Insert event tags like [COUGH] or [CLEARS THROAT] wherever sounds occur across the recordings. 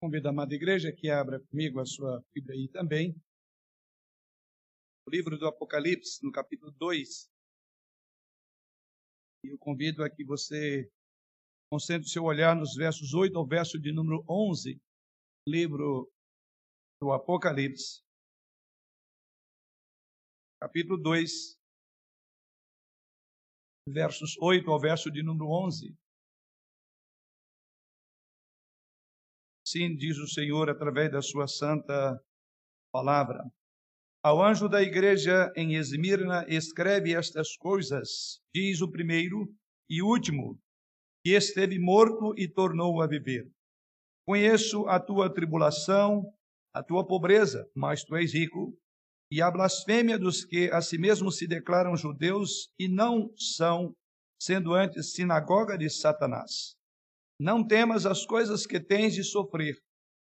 Convido a amada igreja que abra comigo a sua Bíblia aí também. O livro do Apocalipse, no capítulo 2. E eu convido a que você concentre o seu olhar nos versos 8 ao verso de número 11, livro do Apocalipse. Capítulo 2, versos 8 ao verso de número 11. Sim, diz o Senhor através da sua santa palavra. Ao anjo da igreja em Esmirna, escreve estas coisas, diz o primeiro e último, que esteve morto e tornou a viver. Conheço a tua tribulação, a tua pobreza, mas tu és rico, e a blasfêmia dos que a si mesmos se declaram judeus e não são, sendo antes sinagoga de Satanás. Não temas as coisas que tens de sofrer.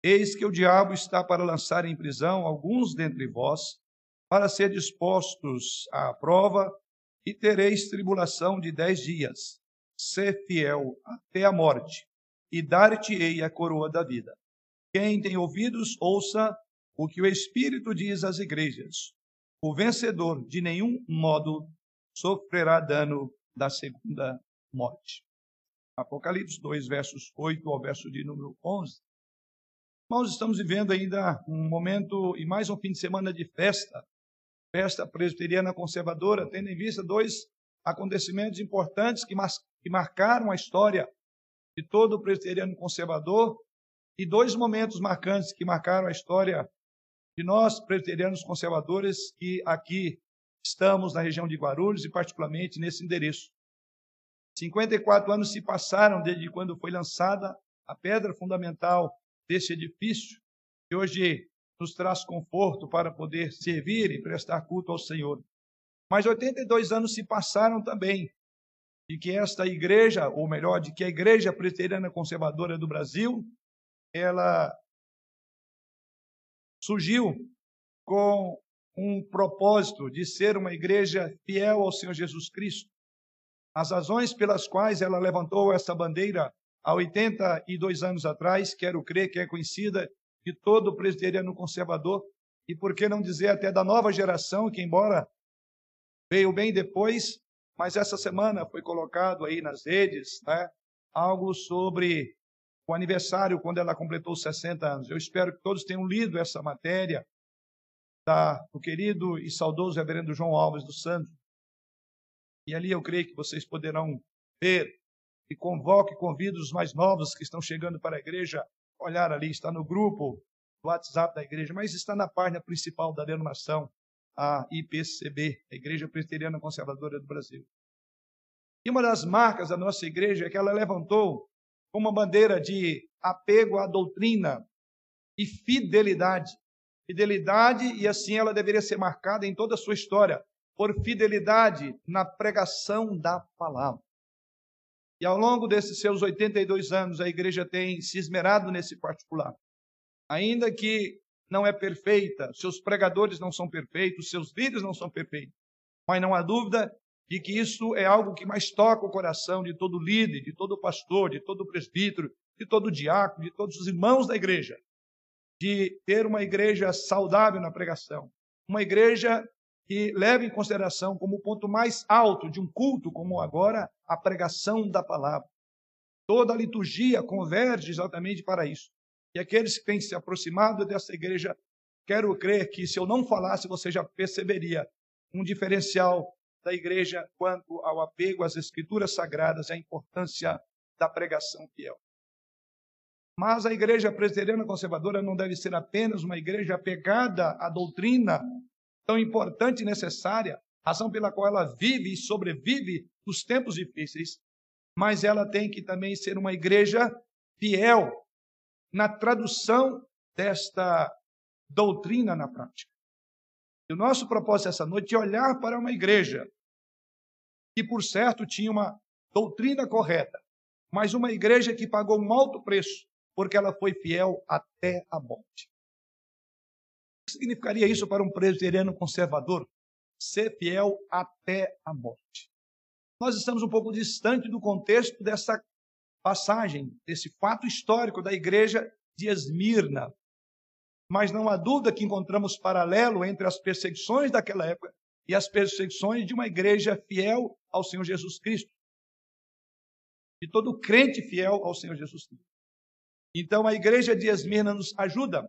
Eis que o diabo está para lançar em prisão alguns dentre vós, para ser dispostos à prova, e tereis tribulação de dez dias. Sê fiel até a morte, e dar-te-ei a coroa da vida. Quem tem ouvidos, ouça o que o Espírito diz às igrejas. O vencedor, de nenhum modo, sofrerá dano da segunda morte. Apocalipse 2, versos 8 ao verso de número 11. Nós estamos vivendo ainda um momento e mais um fim de semana de festa, festa presbiteriana conservadora, tendo em vista dois acontecimentos importantes que, que marcaram a história de todo o presbiteriano conservador e dois momentos marcantes que marcaram a história de nós, presbiterianos conservadores, que aqui estamos na região de Guarulhos e particularmente nesse endereço. 54 anos se passaram desde quando foi lançada a pedra fundamental desse edifício, que hoje nos traz conforto para poder servir e prestar culto ao Senhor. Mas 82 anos se passaram também de que esta igreja, ou melhor, de que a Igreja Presbiteriana Conservadora do Brasil, ela surgiu com um propósito de ser uma igreja fiel ao Senhor Jesus Cristo, as razões pelas quais ela levantou essa bandeira há 82 anos atrás, quero crer que é conhecida de todo presbiteriano conservador, e por que não dizer até da nova geração, que embora veio bem depois, mas essa semana foi colocado aí nas redes, né, algo sobre o aniversário quando ela completou 60 anos. Eu espero que todos tenham lido essa matéria da, do querido e saudoso reverendo João Alves dos Santos, e ali eu creio que vocês poderão ver e convoque, convido os mais novos que estão chegando para a igreja, olhar ali, está no grupo do WhatsApp da igreja, mas está na página principal da denominação, a IPCB, a Igreja Presbiteriana Conservadora do Brasil. E uma das marcas da nossa igreja é que ela levantou uma bandeira de apego à doutrina e fidelidade. Fidelidade, e assim ela deveria ser marcada em toda a sua história por fidelidade na pregação da palavra. E ao longo desses seus 82 anos, a igreja tem se esmerado nesse particular. Ainda que não é perfeita, seus pregadores não são perfeitos, seus líderes não são perfeitos, mas não há dúvida de que isso é algo que mais toca o coração de todo líder, de todo pastor, de todo presbítero, de todo diácono, de todos os irmãos da igreja, de ter uma igreja saudável na pregação, uma igreja que leva em consideração como ponto mais alto de um culto como agora a pregação da palavra. Toda a liturgia converge exatamente para isso. E aqueles que têm se aproximado dessa igreja, quero crer que se eu não falasse, você já perceberia um diferencial da igreja quanto ao apego às escrituras sagradas e à importância da pregação fiel. Mas a igreja presbiteriana conservadora não deve ser apenas uma igreja apegada à doutrina tão importante e necessária, razão pela qual ela vive e sobrevive nos tempos difíceis, mas ela tem que também ser uma igreja fiel na tradução desta doutrina na prática. E o nosso propósito essa noite é olhar para uma igreja que, por certo, tinha uma doutrina correta, mas uma igreja que pagou um alto preço porque ela foi fiel até a morte que significaria isso para um presbiteriano conservador? Ser fiel até a morte. Nós estamos um pouco distante do contexto dessa passagem, desse fato histórico da igreja de Esmirna. Mas não há dúvida que encontramos paralelo entre as perseguições daquela época e as perseguições de uma igreja fiel ao Senhor Jesus Cristo. De todo crente fiel ao Senhor Jesus Cristo. Então a igreja de Esmirna nos ajuda.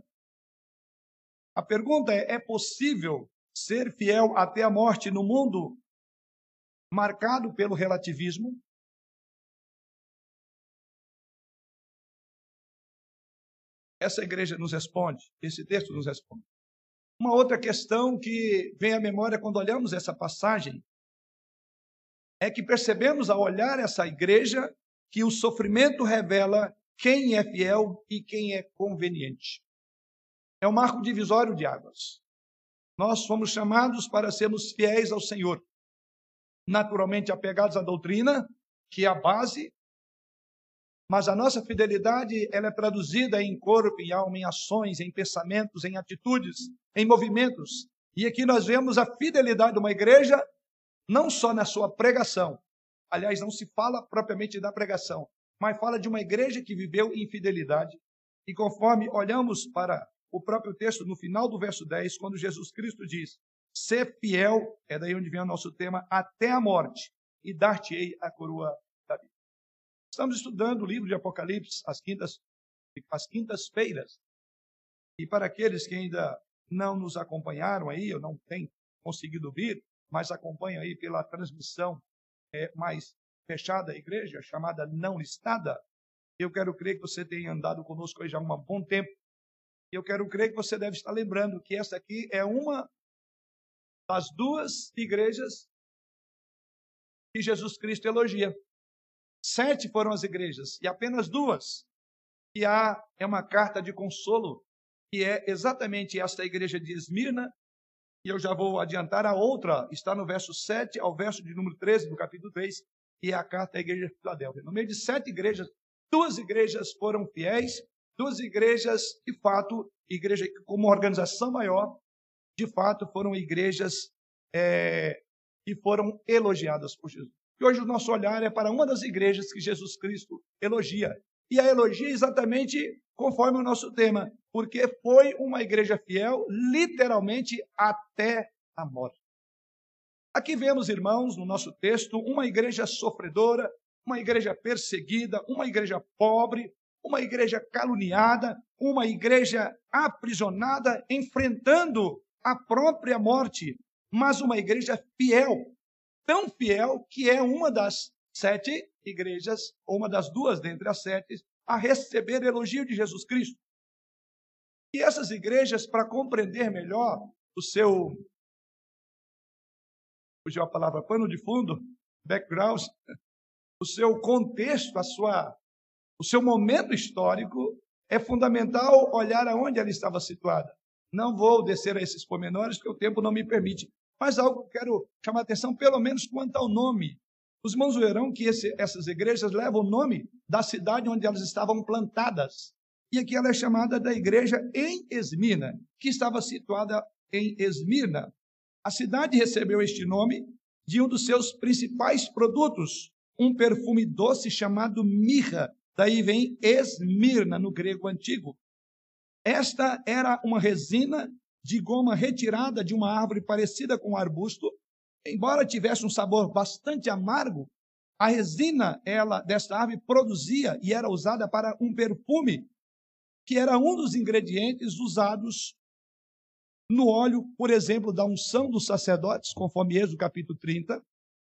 A pergunta é: é possível ser fiel até a morte no mundo marcado pelo relativismo? Essa igreja nos responde, esse texto nos responde. Uma outra questão que vem à memória quando olhamos essa passagem é que percebemos ao olhar essa igreja que o sofrimento revela quem é fiel e quem é conveniente. É um marco divisório de águas. Nós fomos chamados para sermos fiéis ao Senhor, naturalmente apegados à doutrina, que é a base, mas a nossa fidelidade ela é traduzida em corpo, em alma, em ações, em pensamentos, em atitudes, em movimentos. E aqui nós vemos a fidelidade de uma igreja não só na sua pregação. Aliás, não se fala propriamente da pregação, mas fala de uma igreja que viveu em fidelidade. E conforme olhamos para o próprio texto no final do verso 10, quando Jesus Cristo diz: Ser fiel, é daí onde vem o nosso tema, até a morte, e dar-te-ei a coroa da vida. Estamos estudando o livro de Apocalipse às quintas às quintas-feiras. E para aqueles que ainda não nos acompanharam aí, ou não têm conseguido vir, mas acompanham aí pela transmissão é, mais fechada igreja, chamada não listada, eu quero crer que você tenha andado conosco aí já há um bom tempo. E eu quero crer que você deve estar lembrando que essa aqui é uma das duas igrejas que Jesus Cristo elogia. Sete foram as igrejas e apenas duas. E há é uma carta de consolo, que é exatamente esta igreja de Esmirna e eu já vou adiantar a outra, está no verso 7 ao verso de número 13 do capítulo 3, e é a carta à igreja de Filadélfia. No meio de sete igrejas, duas igrejas foram fiéis, duas igrejas, de fato, igreja como organização maior, de fato, foram igrejas é, que foram elogiadas por Jesus. E hoje o nosso olhar é para uma das igrejas que Jesus Cristo elogia. E a elogia exatamente conforme o nosso tema, porque foi uma igreja fiel, literalmente até a morte. Aqui vemos, irmãos, no nosso texto, uma igreja sofredora, uma igreja perseguida, uma igreja pobre, uma igreja caluniada, uma igreja aprisionada, enfrentando a própria morte, mas uma igreja fiel, tão fiel que é uma das sete igrejas, ou uma das duas dentre as sete, a receber elogio de Jesus Cristo. E essas igrejas, para compreender melhor o seu, fugiu a palavra, pano de fundo, background, o seu contexto, a sua, o seu momento histórico, é fundamental olhar aonde ela estava situada. Não vou descer a esses pormenores, porque o tempo não me permite. Mas algo que quero chamar a atenção, pelo menos quanto ao nome. Os irmãos verão que esse, essas igrejas levam o nome da cidade onde elas estavam plantadas. E aqui ela é chamada da igreja em Esmirna, que estava situada em Esmirna. A cidade recebeu este nome de um dos seus principais produtos, um perfume doce chamado mirra. Daí vem Esmirna, no grego antigo. Esta era uma resina de goma retirada de uma árvore parecida com um arbusto. Embora tivesse um sabor bastante amargo, a resina ela desta árvore produzia e era usada para um perfume que era um dos ingredientes usados no óleo, por exemplo, da unção dos sacerdotes, conforme Êxodo capítulo 30,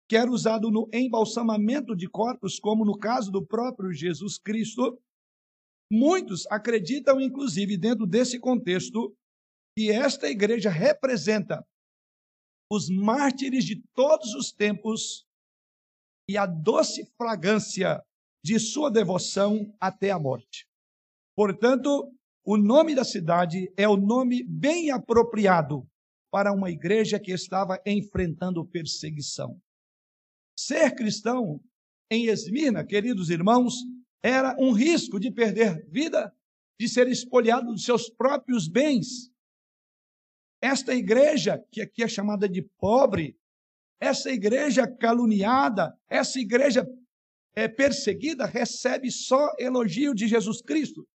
que era usado no embalsamamento de corpos, como no caso do próprio Jesus Cristo. Muitos acreditam, inclusive, dentro desse contexto, que esta igreja representa os mártires de todos os tempos e a doce fragrância de sua devoção até a morte. Portanto, o nome da cidade é o nome bem apropriado para uma igreja que estava enfrentando perseguição. Ser cristão em Esmirna, queridos irmãos, era um risco de perder vida, de ser espoliado dos seus próprios bens. Esta igreja, que aqui é chamada de pobre, essa igreja caluniada, essa igreja é, perseguida, recebe só elogio de Jesus Cristo.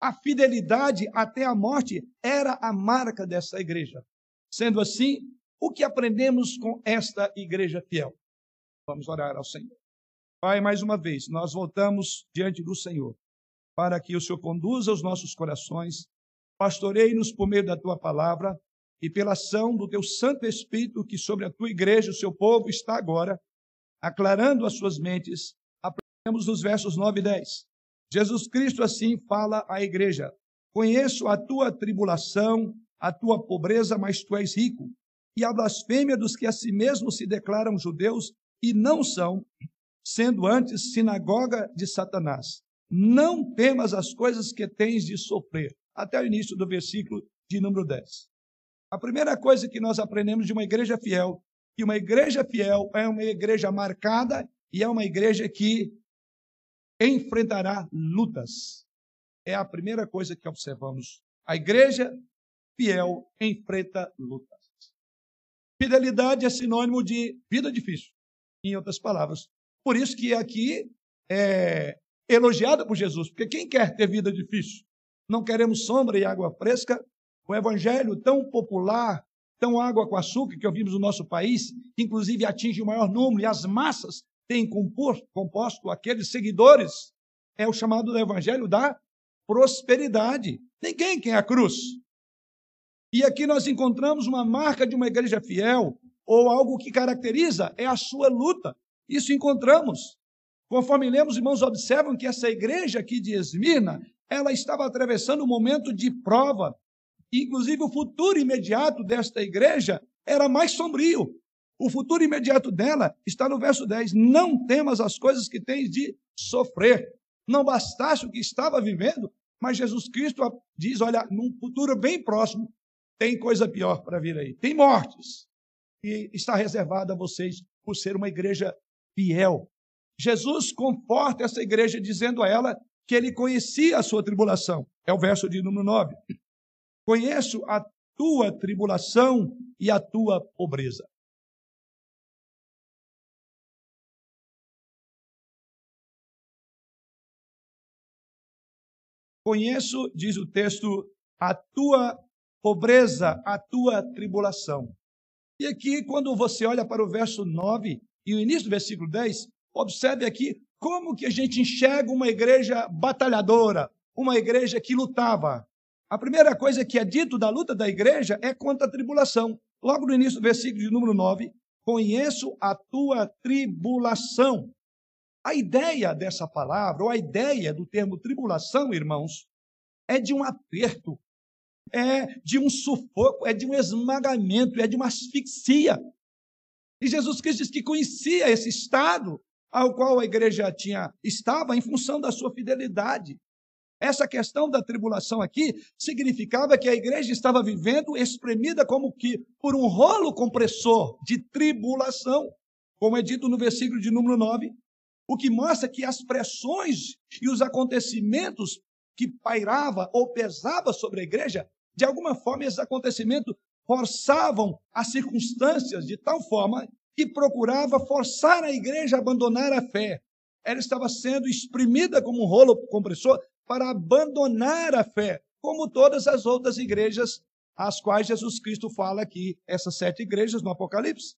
a fidelidade até a morte era a marca dessa igreja. Sendo assim, o que aprendemos com esta igreja fiel? Vamos orar ao Senhor. Pai, mais uma vez, nós voltamos diante do Senhor para que o Senhor conduza os nossos corações, pastoreie-nos por meio da tua palavra e pela ação do teu Santo Espírito que sobre a tua igreja, o seu povo, está agora, aclarando as suas mentes. Aprendemos nos versos 9 e 10. Jesus Cristo assim fala à igreja: Conheço a tua tribulação, a tua pobreza, mas tu és rico, e a blasfêmia dos que a si mesmos se declaram judeus e não são, sendo antes sinagoga de Satanás. Não temas as coisas que tens de sofrer. Até o início do versículo de número 10. A primeira coisa que nós aprendemos de uma igreja fiel, que uma igreja fiel é uma igreja marcada e é uma igreja que enfrentará lutas. É a primeira coisa que observamos. A igreja fiel enfrenta lutas. Fidelidade é sinônimo de vida difícil, em outras palavras. Por isso que aqui é elogiada por Jesus, porque quem quer ter vida difícil? Não queremos sombra e água fresca. O evangelho tão popular, tão água com açúcar que ouvimos no nosso país, que inclusive atinge o maior número e as massas têm composto, composto aqueles seguidores, é o chamado evangelho da prosperidade. Ninguém quer a cruz. E aqui nós encontramos uma marca de uma igreja fiel, ou algo que caracteriza, é a sua luta. Isso encontramos. Conforme lemos, irmãos, observam que essa igreja aqui de Esmirna, ela estava atravessando um momento de prova. Inclusive, o futuro imediato desta igreja era mais sombrio. O futuro imediato dela está no verso 10. Não temas as coisas que tens de sofrer. Não bastasse o que estava vivendo, mas Jesus Cristo diz: olha, num futuro bem próximo, tem coisa pior para vir aí. Tem mortes. E está reservada a vocês por ser uma igreja fiel. Jesus conforta essa igreja dizendo a ela que ele conhecia a sua tribulação. É o verso de número 9. Conheço a tua tribulação e a tua pobreza. Conheço, diz o texto, a tua pobreza, a tua tribulação. E aqui, quando você olha para o verso 9 e o início do versículo 10, observe aqui como que a gente enxerga uma igreja batalhadora, uma igreja que lutava. A primeira coisa que é dito da luta da igreja é contra a tribulação. Logo no início do versículo de número 9, conheço a tua tribulação. A ideia dessa palavra, ou a ideia do termo tribulação, irmãos, é de um aperto, é de um sufoco, é de um esmagamento, é de uma asfixia. E Jesus Cristo diz que conhecia esse estado ao qual a igreja tinha estava em função da sua fidelidade. Essa questão da tribulação aqui significava que a igreja estava vivendo espremida como que por um rolo compressor de tribulação, como é dito no versículo de número 9, o que mostra que as pressões e os acontecimentos que pairava ou pesava sobre a igreja, de alguma forma esses acontecimentos forçavam as circunstâncias de tal forma que procurava forçar a igreja a abandonar a fé. Ela estava sendo exprimida como um rolo compressor para abandonar a fé, como todas as outras igrejas às quais Jesus Cristo fala aqui, essas sete igrejas no Apocalipse.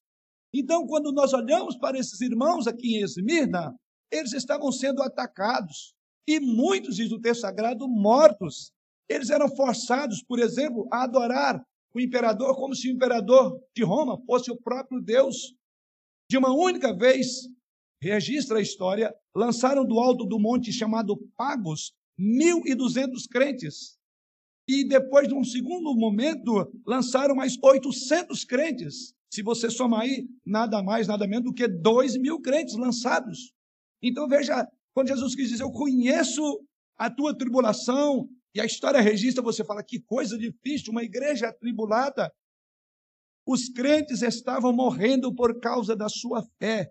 Então, quando nós olhamos para esses irmãos aqui em Esmirna, eles estavam sendo atacados e muitos, diz o texto sagrado, mortos. Eles eram forçados, por exemplo, a adorar o imperador como se o imperador de Roma fosse o próprio Deus de uma única vez, registra a história, lançaram do alto do monte chamado Pagos 1.200 crentes. E depois de um segundo momento, lançaram mais 800 crentes. Se você somar aí, nada mais, nada menos do que 2 mil crentes lançados. Então veja, quando Jesus quis dizer, eu conheço a tua tribulação, e a história registra, você fala, que coisa difícil, uma igreja atribulada. Os crentes estavam morrendo por causa da sua fé.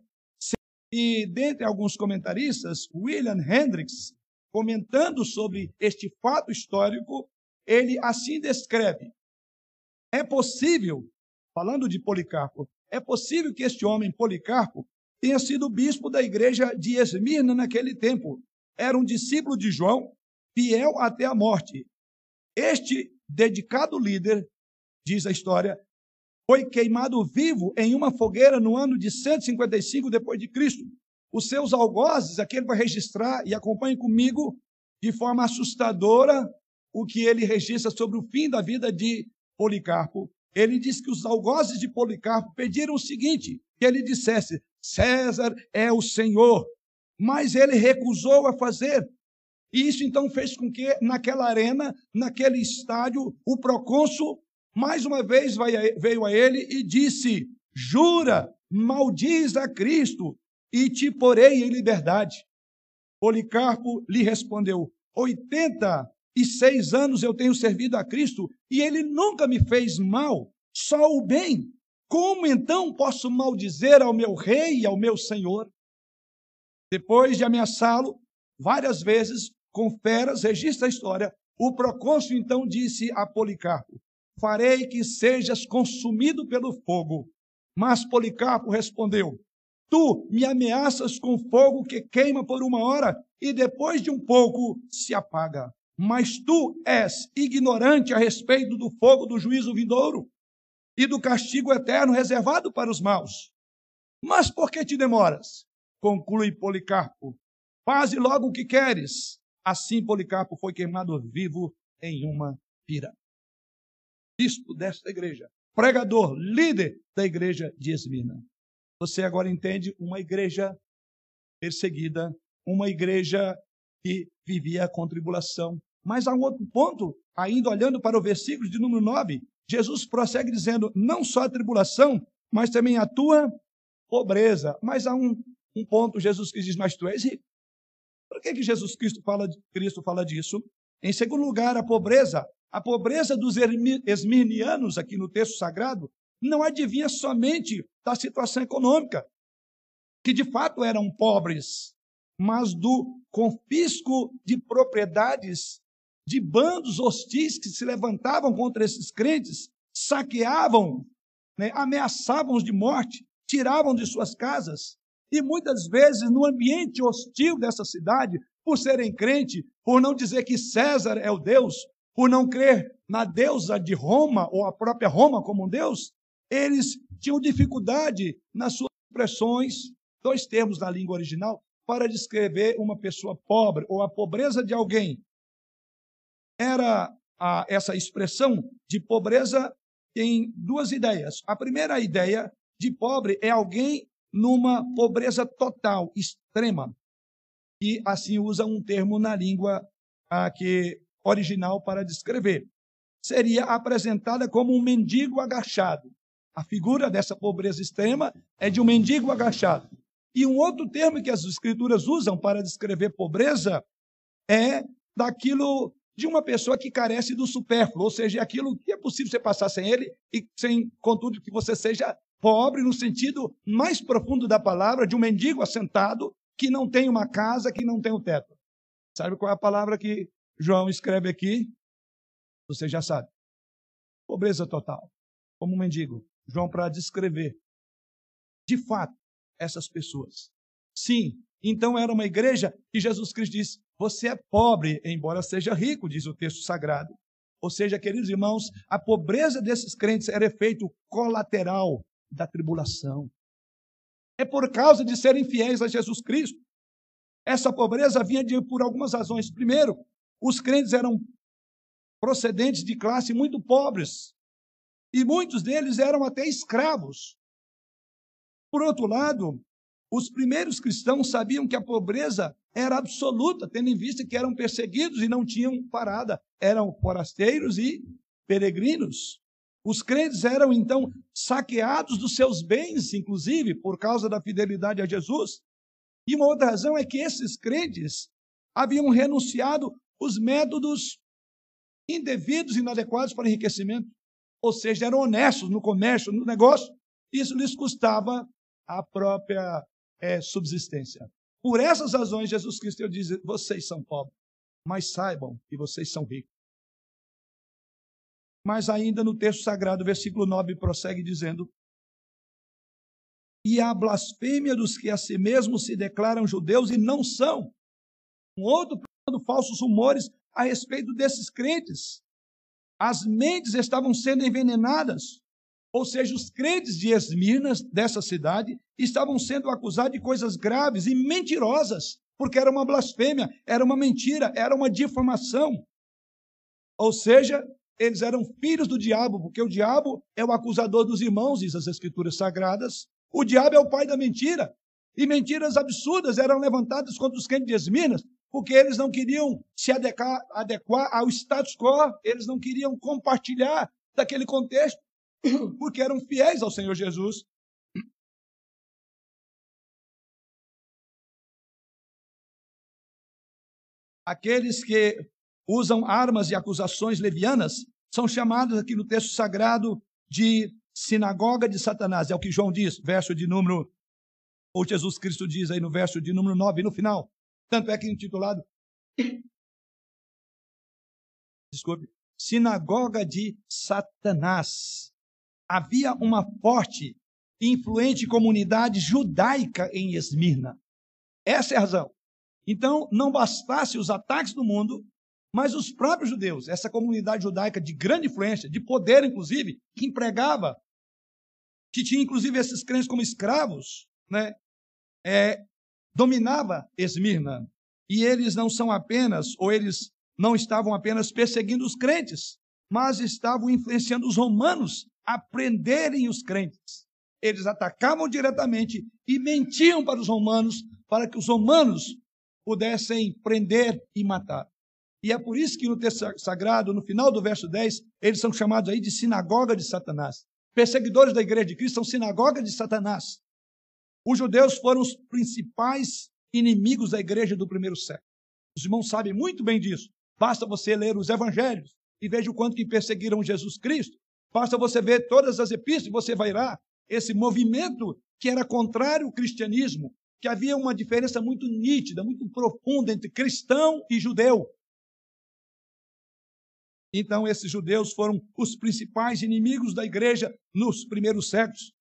E dentre alguns comentaristas, William Hendricks, comentando sobre este fato histórico, ele assim descreve: É possível, falando de Policarpo, é possível que este homem, Policarpo, tenha sido bispo da igreja de Esmirna naquele tempo. Era um discípulo de João, fiel até a morte. Este dedicado líder, diz a história, foi queimado vivo em uma fogueira no ano de 155 depois de Cristo. Os seus algozes, aqui ele vai registrar e acompanhe comigo de forma assustadora o que ele registra sobre o fim da vida de Policarpo. Ele diz que os algozes de Policarpo pediram o seguinte: que ele dissesse: César é o Senhor. Mas ele recusou a fazer. E isso então fez com que naquela arena, naquele estádio, o procônsul mais uma vez veio a ele e disse: Jura, maldiz a Cristo e te porei em liberdade. Policarpo lhe respondeu: 86 anos eu tenho servido a Cristo e ele nunca me fez mal, só o bem. Como então posso maldizer ao meu rei e ao meu senhor? Depois de ameaçá-lo várias vezes com feras, registra a história, o procônsul então disse a Policarpo: Farei que sejas consumido pelo fogo. Mas Policarpo respondeu: Tu me ameaças com fogo que queima por uma hora e depois de um pouco se apaga. Mas tu és ignorante a respeito do fogo do juízo vindouro e do castigo eterno reservado para os maus. Mas por que te demoras? Conclui Policarpo. Faze logo o que queres. Assim Policarpo foi queimado vivo em uma pira. Bispo desta igreja, pregador, líder da igreja de Esmina. Você agora entende uma igreja perseguida, uma igreja que vivia a contribulação. Mas há um outro ponto, ainda olhando para o versículo de número 9, Jesus prossegue dizendo: não só a tribulação, mas também a tua pobreza. Mas há um, um ponto, Jesus que diz: mas tu és rico. Por que, que Jesus Cristo fala, Cristo fala disso? Em segundo lugar, a pobreza. A pobreza dos esmirnianos, aqui no texto sagrado, não adivinha somente da situação econômica, que de fato eram pobres, mas do confisco de propriedades de bandos hostis que se levantavam contra esses crentes, saqueavam, né, ameaçavam-os de morte, tiravam de suas casas. E muitas vezes, no ambiente hostil dessa cidade, por serem crente, por não dizer que César é o Deus, por não crer na deusa de Roma, ou a própria Roma como um Deus, eles tinham dificuldade nas suas expressões, dois termos na língua original, para descrever uma pessoa pobre ou a pobreza de alguém era a, essa expressão de pobreza tem duas ideias. A primeira ideia de pobre é alguém numa pobreza total, extrema, e assim usa um termo na língua que original para descrever. Seria apresentada como um mendigo agachado. A figura dessa pobreza extrema é de um mendigo agachado. E um outro termo que as escrituras usam para descrever pobreza é daquilo de uma pessoa que carece do supérfluo, ou seja, aquilo que é possível você passar sem ele e sem, contudo, que você seja pobre no sentido mais profundo da palavra, de um mendigo assentado que não tem uma casa, que não tem um teto. Sabe qual é a palavra que João escreve aqui? Você já sabe. Pobreza total. Como um mendigo. João para descrever. De fato, essas pessoas. Sim, então era uma igreja que Jesus Cristo disse: Você é pobre, embora seja rico, diz o texto sagrado. Ou seja, queridos irmãos, a pobreza desses crentes era efeito colateral da tribulação. É por causa de serem fiéis a Jesus Cristo. Essa pobreza vinha de, por algumas razões. Primeiro, os crentes eram procedentes de classe muito pobres. E muitos deles eram até escravos. Por outro lado, os primeiros cristãos sabiam que a pobreza era absoluta, tendo em vista que eram perseguidos e não tinham parada. Eram forasteiros e peregrinos. Os crentes eram então saqueados dos seus bens, inclusive, por causa da fidelidade a Jesus. E uma outra razão é que esses crentes haviam renunciado os métodos indevidos e inadequados para enriquecimento. Ou seja, eram honestos no comércio, no negócio. Isso lhes custava a própria é subsistência. Por essas razões, Jesus Cristo diz: vocês são pobres, mas saibam que vocês são ricos. Mas ainda no texto sagrado, versículo 9, prossegue dizendo: E a blasfêmia dos que a si mesmos se declaram judeus e não são. Um outro falsos rumores a respeito desses crentes. As mentes estavam sendo envenenadas, ou seja, os crentes de Esmirna, dessa cidade, estavam sendo acusados de coisas graves e mentirosas, porque era uma blasfêmia, era uma mentira, era uma difamação. Ou seja, eles eram filhos do diabo, porque o diabo é o acusador dos irmãos, diz as Escrituras Sagradas. O diabo é o pai da mentira. E mentiras absurdas eram levantadas contra os crentes de Esminas, porque eles não queriam se adequar, adequar ao status quo, eles não queriam compartilhar daquele contexto, porque eram fiéis ao Senhor Jesus. Aqueles que usam armas de acusações levianas são chamados aqui no texto sagrado de sinagoga de Satanás. É o que João diz, verso de número, ou Jesus Cristo diz aí no verso de número 9, no final. Tanto é que intitulado, [COUGHS] desculpe, sinagoga de Satanás. Havia uma forte e influente comunidade judaica em Esmirna. Essa é a razão. Então, não bastasse os ataques do mundo, mas os próprios judeus, essa comunidade judaica de grande influência, de poder, inclusive, que empregava, que tinha inclusive esses crentes como escravos, né? É, dominava Esmirna. E eles não são apenas, ou eles não estavam apenas perseguindo os crentes, mas estavam influenciando os romanos a prenderem os crentes. Eles atacavam diretamente e mentiam para os romanos, para que os romanos pudessem prender e matar. E é por isso que no texto sagrado, no final do verso 10, eles são chamados aí de sinagoga de Satanás. Perseguidores da igreja de Cristo são sinagoga de Satanás. Os judeus foram os principais inimigos da igreja do primeiro século. Os irmãos sabem muito bem disso. Basta você ler os evangelhos e veja o quanto que perseguiram Jesus Cristo. Basta você ver todas as epístolas e você vai lá. Esse movimento que era contrário ao cristianismo, que havia uma diferença muito nítida, muito profunda entre cristão e judeu. Então, esses judeus foram os principais inimigos da igreja nos primeiros séculos.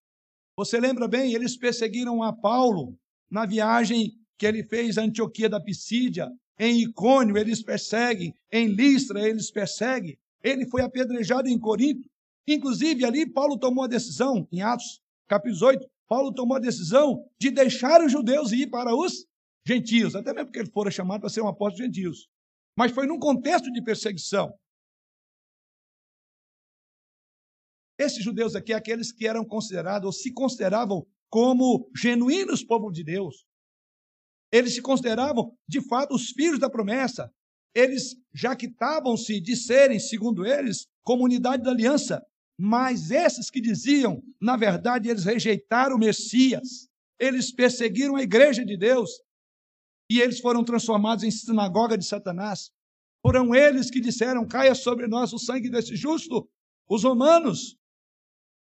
Você lembra bem, eles perseguiram a Paulo na viagem que ele fez a Antioquia da Pisídia. Em Icônio, eles perseguem. Em Listra, eles perseguem. Ele foi apedrejado em Corinto. Inclusive, ali, Paulo tomou a decisão, em Atos, capítulo 8, Paulo tomou a decisão de deixar os judeus e ir para os gentios, até mesmo porque ele fora chamado para ser um apóstolo de gentios. Mas foi num contexto de perseguição. Esses judeus aqui, aqueles que eram considerados, ou se consideravam como genuínos povo de Deus. Eles se consideravam, de fato, os filhos da promessa. Eles jactavam-se de serem, segundo eles, comunidade da aliança. Mas esses que diziam, na verdade, eles rejeitaram o Messias. Eles perseguiram a igreja de Deus. E eles foram transformados em sinagoga de Satanás. Foram eles que disseram: caia sobre nós o sangue desse justo. Os romanos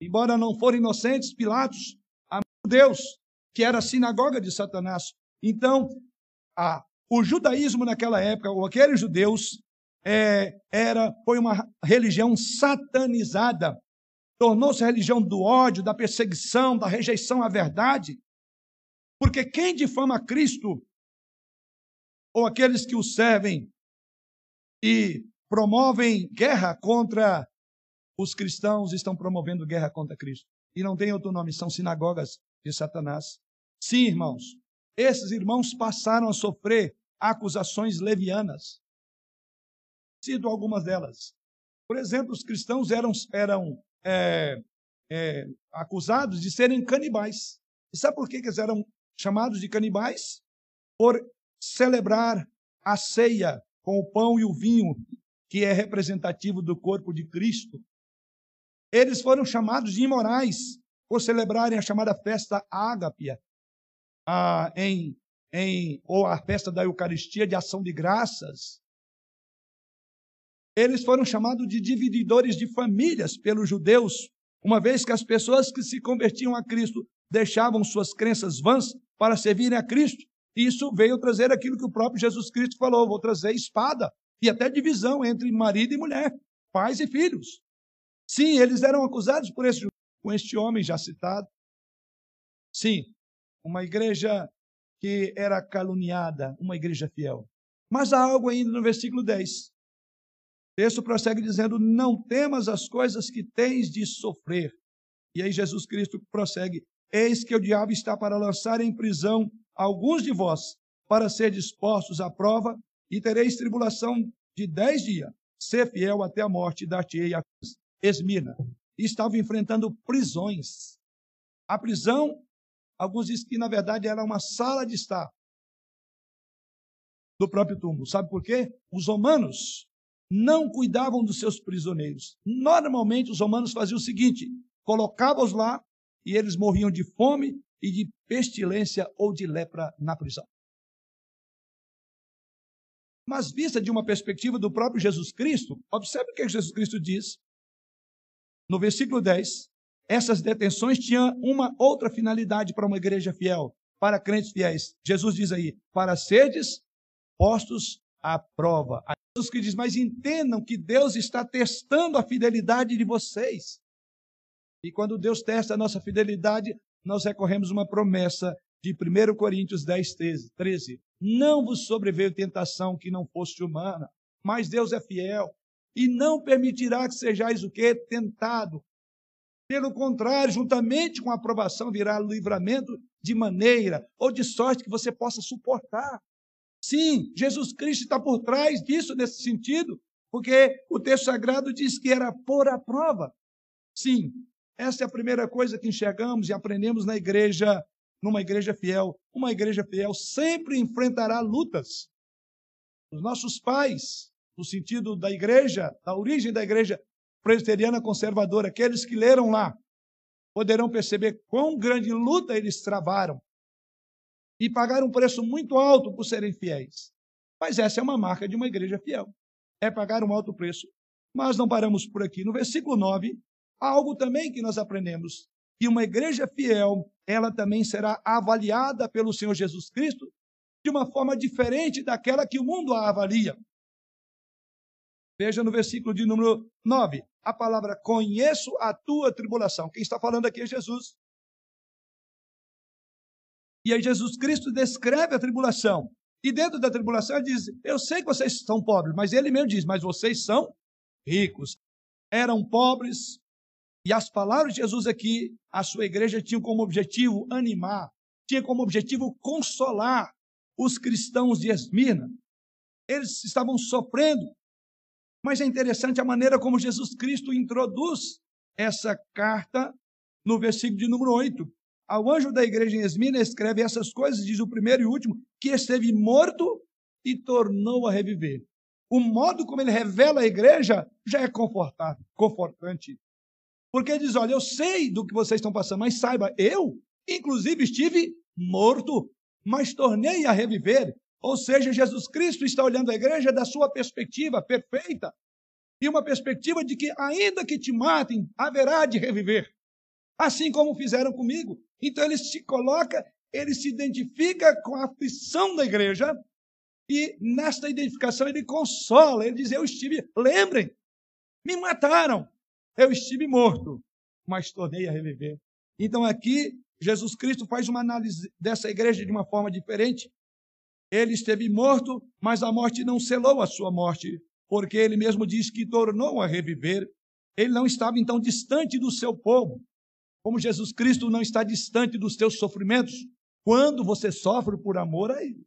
embora não foram inocentes, Pilatos amou Deus, que era a sinagoga de Satanás. Então, a, o judaísmo naquela época, ou aqueles judeus, é, era, foi uma religião satanizada. Tornou-se a religião do ódio, da perseguição, da rejeição à verdade. Porque quem difama Cristo, ou aqueles que o servem e promovem guerra contra os cristãos estão promovendo guerra contra Cristo. E não tem outro nome, são sinagogas de Satanás. Sim, irmãos, esses irmãos passaram a sofrer acusações levianas. Cito algumas delas. Por exemplo, os cristãos eram, eram é, é, acusados de serem canibais. E sabe por que eles eram chamados de canibais? Por celebrar a ceia com o pão e o vinho, que é representativo do corpo de Cristo. Eles foram chamados de imorais por celebrarem a chamada festa ágapia, a, em, em, ou a festa da Eucaristia de ação de graças. Eles foram chamados de divididores de famílias pelos judeus, uma vez que as pessoas que se convertiam a Cristo deixavam suas crenças vãs para servirem a Cristo. Isso veio trazer aquilo que o próprio Jesus Cristo falou: vou trazer espada e até divisão entre marido e mulher, pais e filhos. Sim, eles eram acusados por esse, com este homem já citado. Sim, uma igreja que era caluniada, uma igreja fiel. Mas há algo ainda no versículo 10. texto prossegue dizendo: Não temas as coisas que tens de sofrer. E aí Jesus Cristo prossegue: Eis que o diabo está para lançar em prisão alguns de vós, para ser dispostos à prova, e tereis tribulação de dez dias. Ser fiel até a morte, dar-te-ei a Esmina. Estava enfrentando prisões. A prisão, alguns dizem que na verdade era uma sala de estar do próprio túmulo. Sabe por quê? Os romanos não cuidavam dos seus prisioneiros. Normalmente os romanos faziam o seguinte: colocavam-os lá e eles morriam de fome e de pestilência ou de lepra na prisão. Mas vista de uma perspectiva do próprio Jesus Cristo, observe o que Jesus Cristo diz no versículo 10. Essas detenções tinham uma outra finalidade para uma igreja fiel, para crentes fiéis. Jesus diz aí: para seres postos à prova. Aí Jesus que diz: mas entendam que Deus está testando a fidelidade de vocês. E quando Deus testa a nossa fidelidade, nós recorremos uma promessa de 1 Coríntios 10, 13. Não vos sobreveio tentação que não fosse humana, mas Deus é fiel e não permitirá que sejais o que? Tentado. Pelo contrário, juntamente com a aprovação virá livramento de maneira ou de sorte que você possa suportar. Sim, Jesus Cristo está por trás disso nesse sentido, porque o texto sagrado diz que era por a prova. Sim, essa é a primeira coisa que enxergamos e aprendemos na igreja numa igreja fiel. Uma igreja fiel sempre enfrentará lutas. Os nossos pais, no sentido da igreja, da origem da igreja presbiteriana conservadora, aqueles que leram lá, poderão perceber quão grande luta eles travaram e pagaram um preço muito alto por serem fiéis. Mas essa é uma marca de uma igreja fiel. É pagar um alto preço. Mas não paramos por aqui. No versículo 9, há algo também que nós aprendemos que uma igreja fiel, ela também será avaliada pelo Senhor Jesus Cristo de uma forma diferente daquela que o mundo a avalia. Veja no versículo de número 9, a palavra conheço a tua tribulação. Quem está falando aqui é Jesus. E aí Jesus Cristo descreve a tribulação. E dentro da tribulação ele diz: Eu sei que vocês são pobres, mas ele mesmo diz: Mas vocês são ricos. Eram pobres, e as palavras de Jesus aqui, a sua igreja tinha como objetivo animar, tinha como objetivo consolar os cristãos de Esmirna. Eles estavam sofrendo, mas é interessante a maneira como Jesus Cristo introduz essa carta no versículo de número 8. Ao anjo da igreja em Esmirna escreve essas coisas, diz o primeiro e último, que esteve morto e tornou a reviver. O modo como ele revela a igreja já é confortante. Porque ele diz: Olha, eu sei do que vocês estão passando, mas saiba, eu, inclusive, estive morto, mas tornei a reviver. Ou seja, Jesus Cristo está olhando a igreja da sua perspectiva perfeita e uma perspectiva de que, ainda que te matem, haverá de reviver. Assim como fizeram comigo. Então ele se coloca, ele se identifica com a aflição da igreja e nesta identificação ele consola, ele diz: Eu estive, lembrem, me mataram, eu estive morto, mas tornei a reviver. Então aqui, Jesus Cristo faz uma análise dessa igreja de uma forma diferente. Ele esteve morto, mas a morte não selou a sua morte, porque ele mesmo diz que tornou a reviver. Ele não estava então distante do seu povo, como Jesus Cristo não está distante dos teus sofrimentos, quando você sofre por amor a Ele.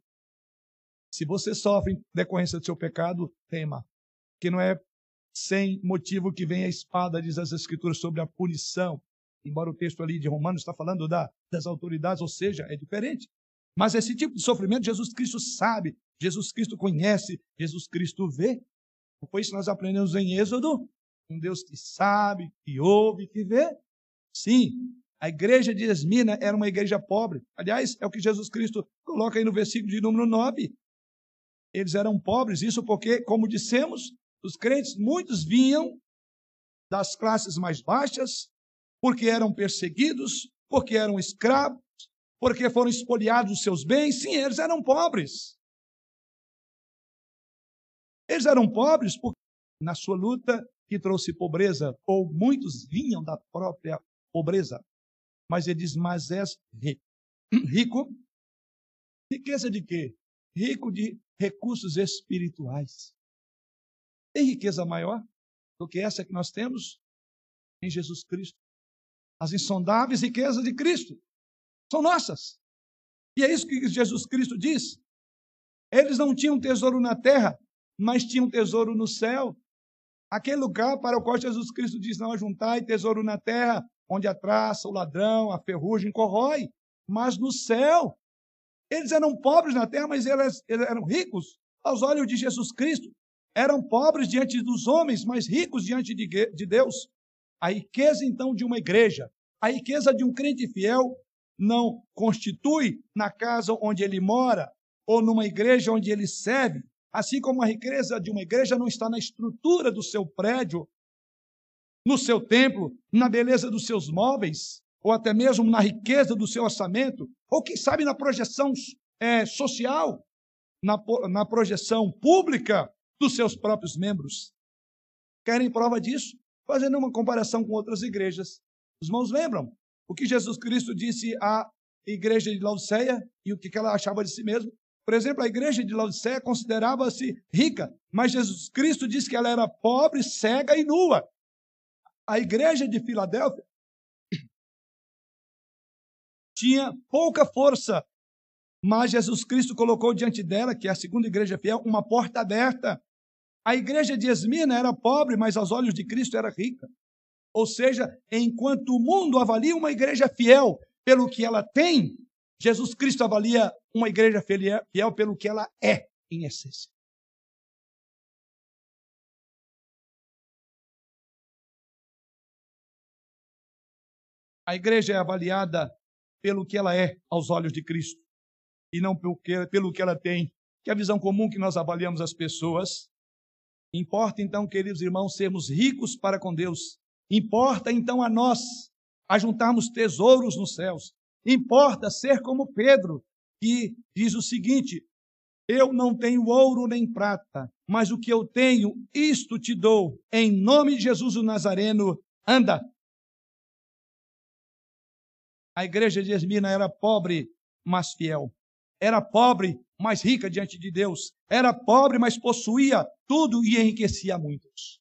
Se você sofre em decorrência do seu pecado, tema, que não é sem motivo que vem a espada, diz as Escrituras, sobre a punição. Embora o texto ali de Romanos está falando da, das autoridades, ou seja, é diferente. Mas esse tipo de sofrimento, Jesus Cristo sabe, Jesus Cristo conhece, Jesus Cristo vê. Foi isso que nós aprendemos em Êxodo? Um Deus que sabe, que ouve, que vê. Sim, a igreja de Esmina era uma igreja pobre. Aliás, é o que Jesus Cristo coloca aí no versículo de número 9. Eles eram pobres, isso porque, como dissemos, os crentes, muitos vinham das classes mais baixas, porque eram perseguidos, porque eram escravos, porque foram espoliados os seus bens. Sim, eles eram pobres. Eles eram pobres porque, na sua luta, que trouxe pobreza, ou muitos vinham da própria pobreza. Mas ele diz: Mas és rico. [CLEARS THROAT] Rico? Riqueza de quê? Rico de recursos espirituais. Tem riqueza maior do que essa que nós temos em Jesus Cristo. As insondáveis riquezas de Cristo são nossas. E é isso que Jesus Cristo diz. Eles não tinham tesouro na terra, mas tinham tesouro no céu. Aquele lugar para o qual Jesus Cristo diz: Não ajuntai tesouro na terra, onde a traça, o ladrão, a ferrugem corrói, mas no céu. Eles eram pobres na terra, mas eles, eles eram ricos aos olhos de Jesus Cristo. Eram pobres diante dos homens, mas ricos diante de, de Deus. A riqueza, então, de uma igreja, a riqueza de um crente fiel, não constitui na casa onde ele mora ou numa igreja onde ele serve, assim como a riqueza de uma igreja não está na estrutura do seu prédio, no seu templo, na beleza dos seus móveis, ou até mesmo na riqueza do seu orçamento, ou quem sabe na projeção é, social, na, na projeção pública dos seus próprios membros. Querem prova disso? Fazendo uma comparação com outras igrejas. Os irmãos lembram o que Jesus Cristo disse à igreja de Laodiceia e o que ela achava de si mesma? Por exemplo, a igreja de Laodiceia considerava-se rica, mas Jesus Cristo disse que ela era pobre, cega e nua. A igreja de Filadélfia [COUGHS] tinha pouca força, mas Jesus Cristo colocou diante dela, que é a segunda igreja fiel, uma porta aberta. A igreja de Esmina era pobre, mas aos olhos de Cristo era rica. Ou seja, enquanto o mundo avalia uma igreja fiel pelo que ela tem, Jesus Cristo avalia uma igreja fiel pelo que ela é em essência. A igreja é avaliada pelo que ela é aos olhos de Cristo e não pelo que, pelo que ela tem, que é a visão comum que nós avaliamos as pessoas. Importa então, queridos irmãos, sermos ricos para com Deus. Importa então a nós ajuntarmos tesouros nos céus. Importa ser como Pedro, que diz o seguinte: Eu não tenho ouro nem prata, mas o que eu tenho, isto te dou. Em nome de Jesus o Nazareno, anda. A igreja de Esmina era pobre, mas fiel. Era pobre, mas rica diante de Deus. Era pobre, mas possuía tudo e enriquecia muitos.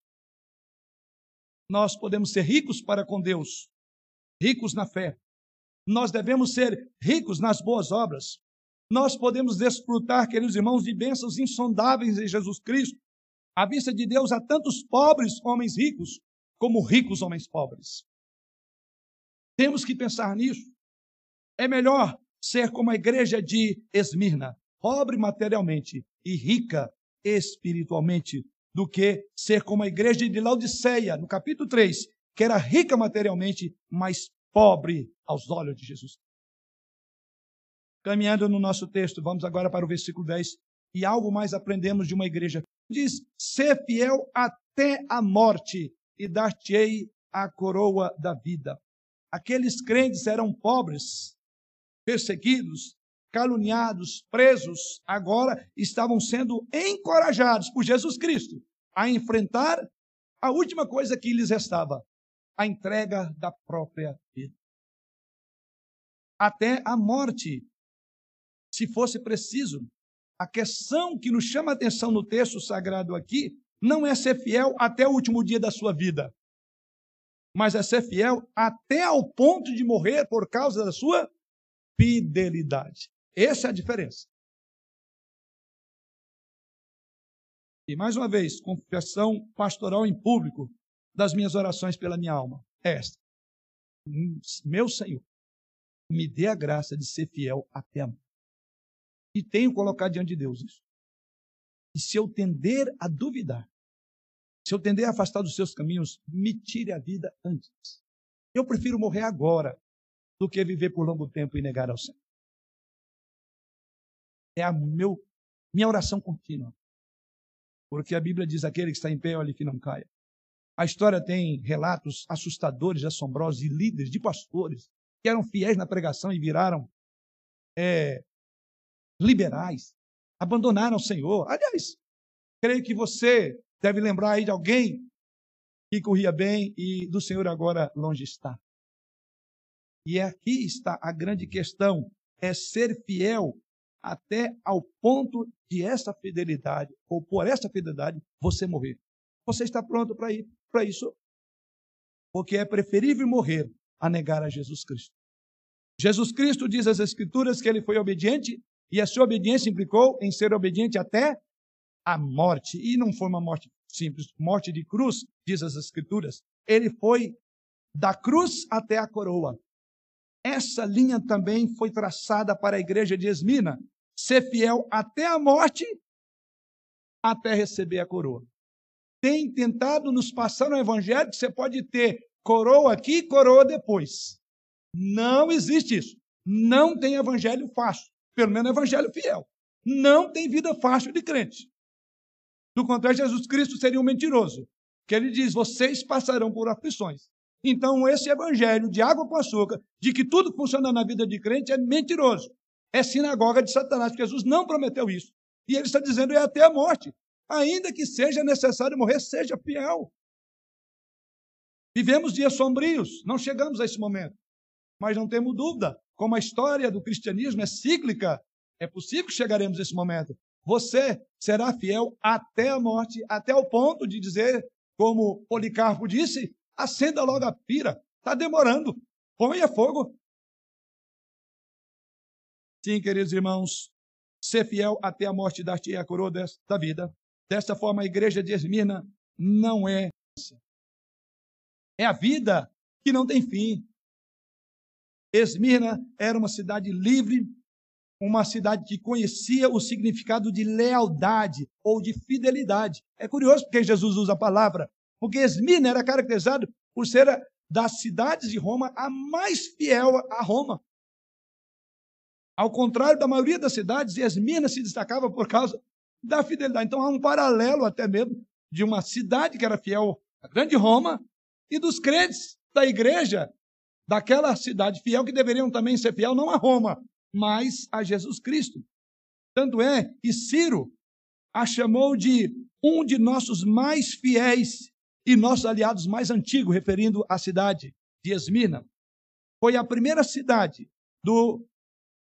Nós podemos ser ricos para com Deus, ricos na fé. Nós devemos ser ricos nas boas obras. Nós podemos desfrutar, queridos irmãos, de bênçãos insondáveis em Jesus Cristo. À vista de Deus, há tantos pobres homens ricos como ricos homens pobres. Temos que pensar nisso. É melhor ser como a igreja de Esmirna, pobre materialmente e rica espiritualmente, do que ser como a igreja de Laodiceia, no capítulo 3, que era rica materialmente, mas pobre aos olhos de Jesus. Caminhando no nosso texto, vamos agora para o versículo 10. E algo mais aprendemos de uma igreja. Diz: ser fiel até a morte, e dar-te-ei a coroa da vida. Aqueles crentes eram pobres, perseguidos, caluniados, presos, agora estavam sendo encorajados por Jesus Cristo a enfrentar a última coisa que lhes restava, a entrega da própria vida. Até a morte, se fosse preciso. A questão que nos chama a atenção no texto sagrado aqui não é ser fiel até o último dia da sua vida mas é ser fiel até ao ponto de morrer por causa da sua fidelidade. Essa é a diferença. E mais uma vez, confissão pastoral em público das minhas orações pela minha alma. É esta. Meu Senhor, me dê a graça de ser fiel até a morte. E tenho colocado diante de Deus isso. E se eu tender a duvidar, se eu tender a afastar dos seus caminhos, me tire a vida antes. Eu prefiro morrer agora do que viver por longo tempo e negar ao Senhor. É a meu, minha oração contínua. Porque a Bíblia diz: aquele que está em pé, olhe que não caia. A história tem relatos assustadores, assombrosos de líderes, de pastores, que eram fiéis na pregação e viraram é, liberais, abandonaram o Senhor. Aliás, creio que você Deve lembrar aí de alguém que corria bem e do Senhor agora longe está. E aqui está a grande questão: é ser fiel até ao ponto de essa fidelidade, ou por essa fidelidade, você morrer. Você está pronto para ir para isso? Porque é preferível morrer a negar a Jesus Cristo. Jesus Cristo diz às Escrituras que ele foi obediente e a sua obediência implicou em ser obediente até a morte. E não foi uma morte simples, morte de cruz, diz as Escrituras. Ele foi da cruz até a coroa. Essa linha também foi traçada para a igreja de Esmina. Ser fiel até a morte, até receber a coroa. Tem tentado nos passar no evangelho que você pode ter coroa aqui coroa depois. Não existe isso. Não tem evangelho fácil. Pelo menos evangelho fiel. Não tem vida fácil de crente. Do contrário, Jesus Cristo seria um mentiroso. Que ele diz: vocês passarão por aflições. Então, esse evangelho de água com açúcar, de que tudo funciona na vida de crente, é mentiroso. É sinagoga de Satanás. Jesus não prometeu isso. E ele está dizendo: é até a morte. Ainda que seja necessário morrer, seja fiel. Vivemos dias sombrios, não chegamos a esse momento. Mas não temos dúvida, como a história do cristianismo é cíclica, é possível que chegaremos a esse momento. Você será fiel até a morte, até o ponto de dizer, como Policarpo disse, acenda logo a pira, está demorando, ponha fogo. Sim, queridos irmãos, ser fiel até a morte dar-te a coroa da vida. Desta forma, a igreja de Esmirna não é. É a vida que não tem fim. Esmirna era uma cidade livre, uma cidade que conhecia o significado de lealdade ou de fidelidade. É curioso porque Jesus usa a palavra, porque Esmirna era caracterizado por ser das cidades de Roma a mais fiel a Roma. Ao contrário da maioria das cidades, Esmirna se destacava por causa da fidelidade. Então há um paralelo até mesmo de uma cidade que era fiel à grande Roma e dos crentes da igreja daquela cidade fiel que deveriam também ser fiel não a Roma, mas a Jesus Cristo. Tanto é que Ciro a chamou de um de nossos mais fiéis e nossos aliados mais antigos, referindo à cidade de Esmina. Foi a primeira cidade do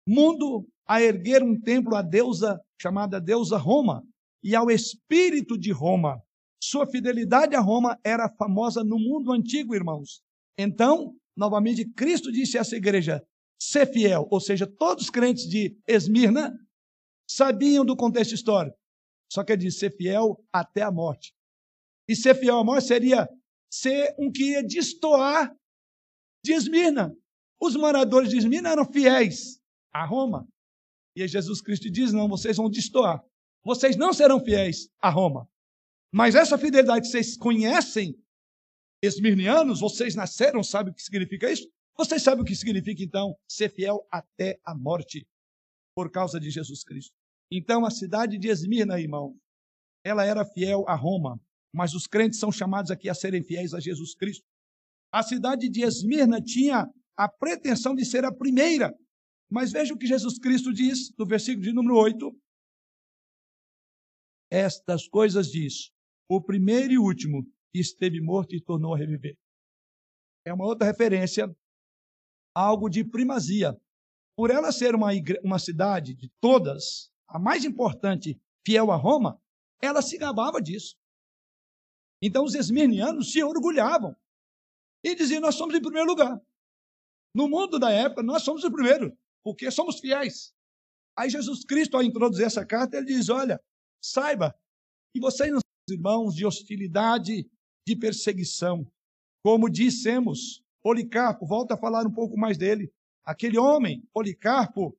mundo a erguer um templo à deusa chamada deusa Roma e ao espírito de Roma. Sua fidelidade a Roma era famosa no mundo antigo, irmãos. Então, novamente, Cristo disse a essa igreja: ser fiel, ou seja, todos os crentes de Esmirna sabiam do contexto histórico. Só que ele disse ser fiel até a morte. E ser fiel à morte seria ser um que ia destoar de Esmirna. Os moradores de Esmirna eram fiéis a Roma. E Jesus Cristo diz: não, vocês vão destoar. Vocês não serão fiéis a Roma. Mas essa fidelidade vocês conhecem esmirnianos, vocês nasceram, sabe o que significa isso? Vocês sabem o que significa, então, ser fiel até a morte, por causa de Jesus Cristo. Então, a cidade de Esmirna, irmão, ela era fiel a Roma, mas os crentes são chamados aqui a serem fiéis a Jesus Cristo. A cidade de Esmirna tinha a pretensão de ser a primeira, mas veja o que Jesus Cristo diz no versículo de número 8. Estas coisas diz o primeiro e último, esteve morto e tornou a reviver. É uma outra referência, algo de primazia. Por ela ser uma, igre... uma cidade de todas, a mais importante, fiel a Roma, ela se gabava disso. Então os esmirnianos se orgulhavam e diziam: Nós somos em primeiro lugar. No mundo da época, nós somos o primeiro, porque somos fiéis. Aí Jesus Cristo, ao introduzir essa carta, ele diz: Olha, saiba que vocês não são irmãos de hostilidade de perseguição. Como dissemos, Policarpo, volta a falar um pouco mais dele. Aquele homem, Policarpo,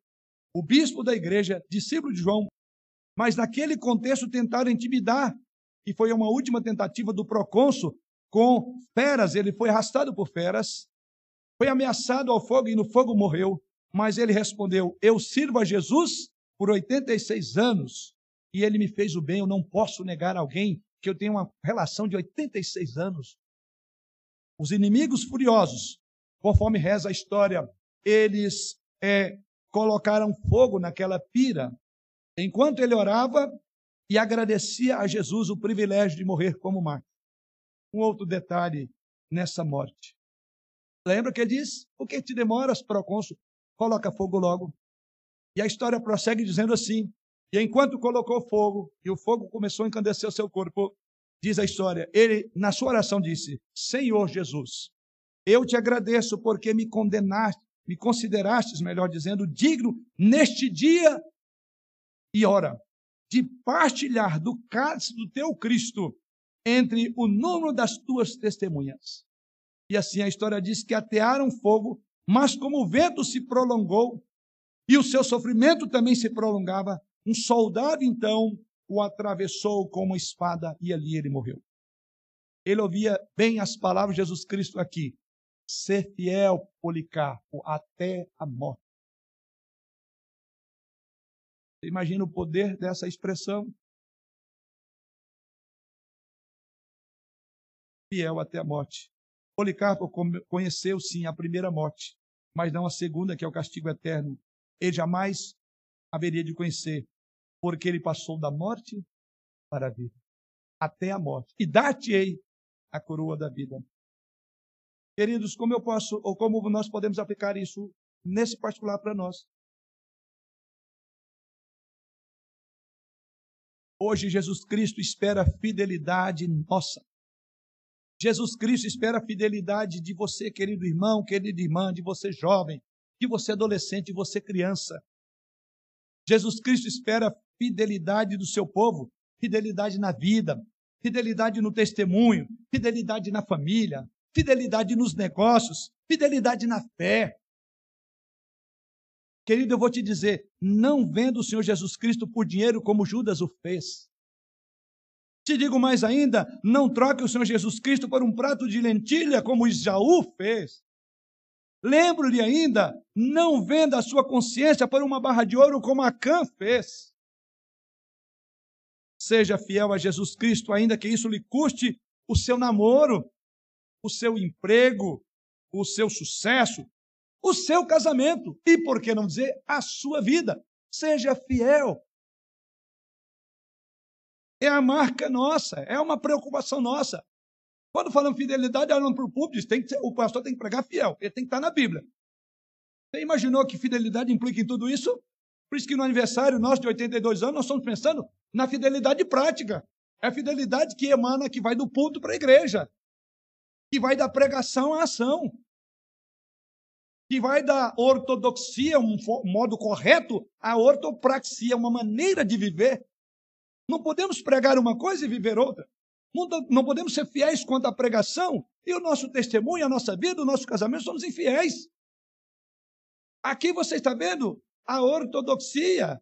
o bispo da igreja, discípulo de João, mas naquele contexto tentaram intimidar, e foi uma última tentativa do procônsul com feras, ele foi arrastado por feras, foi ameaçado ao fogo e no fogo morreu, mas ele respondeu: Eu sirvo a Jesus por 86 anos e ele me fez o bem, eu não posso negar alguém que eu tenho uma relação de 86 anos. Os inimigos furiosos, conforme reza a história, eles é, colocaram fogo naquela pira, enquanto ele orava e agradecia a Jesus o privilégio de morrer como mártir. Um outro detalhe nessa morte. Lembra que ele diz? O que te demoras, procônsul? Coloca fogo logo. E a história prossegue dizendo assim: e enquanto colocou fogo, e o fogo começou a encandecer o seu corpo, diz a história, ele, na sua oração, disse: Senhor Jesus, eu te agradeço porque me condenaste, me considerastes, melhor dizendo, digno neste dia e hora de partilhar do cálice do teu Cristo entre o número das tuas testemunhas. E assim a história diz que atearam fogo, mas como o vento se prolongou e o seu sofrimento também se prolongava, um soldado então o atravessou com uma espada e ali ele morreu. Ele ouvia bem as palavras de Jesus Cristo aqui. Ser fiel, Policarpo, até a morte. Você imagina o poder dessa expressão? Fiel até a morte. Policarpo conheceu sim a primeira morte, mas não a segunda, que é o castigo eterno. Ele jamais haveria de conhecer, porque ele passou da morte para a vida, até a morte. E dar-te-ei a coroa da vida. Queridos, como eu posso, ou como nós podemos aplicar isso nesse particular para nós? Hoje Jesus Cristo espera fidelidade nossa. Jesus Cristo espera a fidelidade de você, querido irmão, querida irmã, de você jovem, de você adolescente, de você criança. Jesus Cristo espera a fidelidade do seu povo, fidelidade na vida, fidelidade no testemunho, fidelidade na família, fidelidade nos negócios, fidelidade na fé. Querido, eu vou te dizer, não vendo o Senhor Jesus Cristo por dinheiro como Judas o fez. Te digo mais ainda, não troque o Senhor Jesus Cristo por um prato de lentilha, como Isaú fez. Lembro-lhe ainda, não venda a sua consciência por uma barra de ouro, como Acã fez. Seja fiel a Jesus Cristo, ainda que isso lhe custe o seu namoro, o seu emprego, o seu sucesso, o seu casamento e, por que não dizer, a sua vida. Seja fiel é a marca nossa, é uma preocupação nossa. Quando falamos fidelidade, olhando para o público, tem que ser, o pastor tem que pregar fiel, ele tem que estar na Bíblia. Você imaginou que fidelidade implica em tudo isso? Por isso que no aniversário nosso de 82 anos, nós estamos pensando na fidelidade prática. É a fidelidade que emana, que vai do culto para a igreja, que vai da pregação à ação, que vai da ortodoxia, um modo correto, à ortopraxia, uma maneira de viver não podemos pregar uma coisa e viver outra. Não podemos ser fiéis quanto à pregação e o nosso testemunho, a nossa vida, o nosso casamento, somos infiéis. Aqui você está vendo a ortodoxia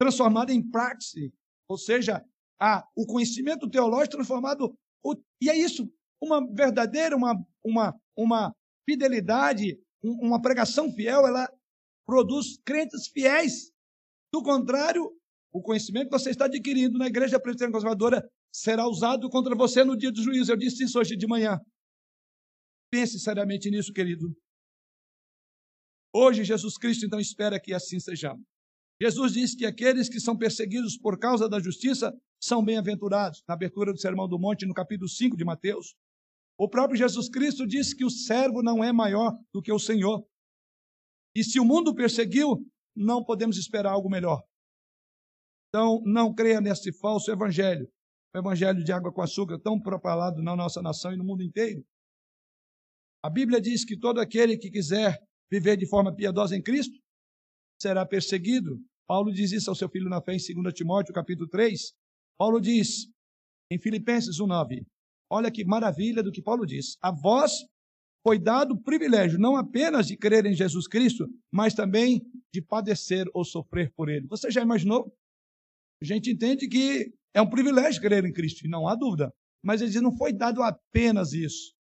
transformada em praxe, ou seja, a, o conhecimento teológico transformado. O, e é isso, uma verdadeira, uma, uma, uma fidelidade, uma pregação fiel, ela produz crentes fiéis. Do contrário, o conhecimento que você está adquirindo na igreja presbiteriana conservadora será usado contra você no dia do juízo. Eu disse isso hoje de manhã. Pense seriamente nisso, querido. Hoje, Jesus Cristo então espera que assim sejamos. Jesus disse que aqueles que são perseguidos por causa da justiça são bem-aventurados, na abertura do Sermão do Monte, no capítulo 5 de Mateus. O próprio Jesus Cristo disse que o servo não é maior do que o Senhor. E se o mundo perseguiu, não podemos esperar algo melhor. Então, não creia nesse falso evangelho, o evangelho de água com açúcar, tão propalado na nossa nação e no mundo inteiro. A Bíblia diz que todo aquele que quiser viver de forma piedosa em Cristo será perseguido. Paulo diz isso ao seu filho na fé em 2 Timóteo, capítulo 3. Paulo diz em Filipenses 1:9. Olha que maravilha do que Paulo diz. A vós foi dado o privilégio não apenas de crer em Jesus Cristo, mas também de padecer ou sofrer por ele. Você já imaginou a gente entende que é um privilégio crer em Cristo, e não há dúvida. Mas ele diz, não foi dado apenas isso,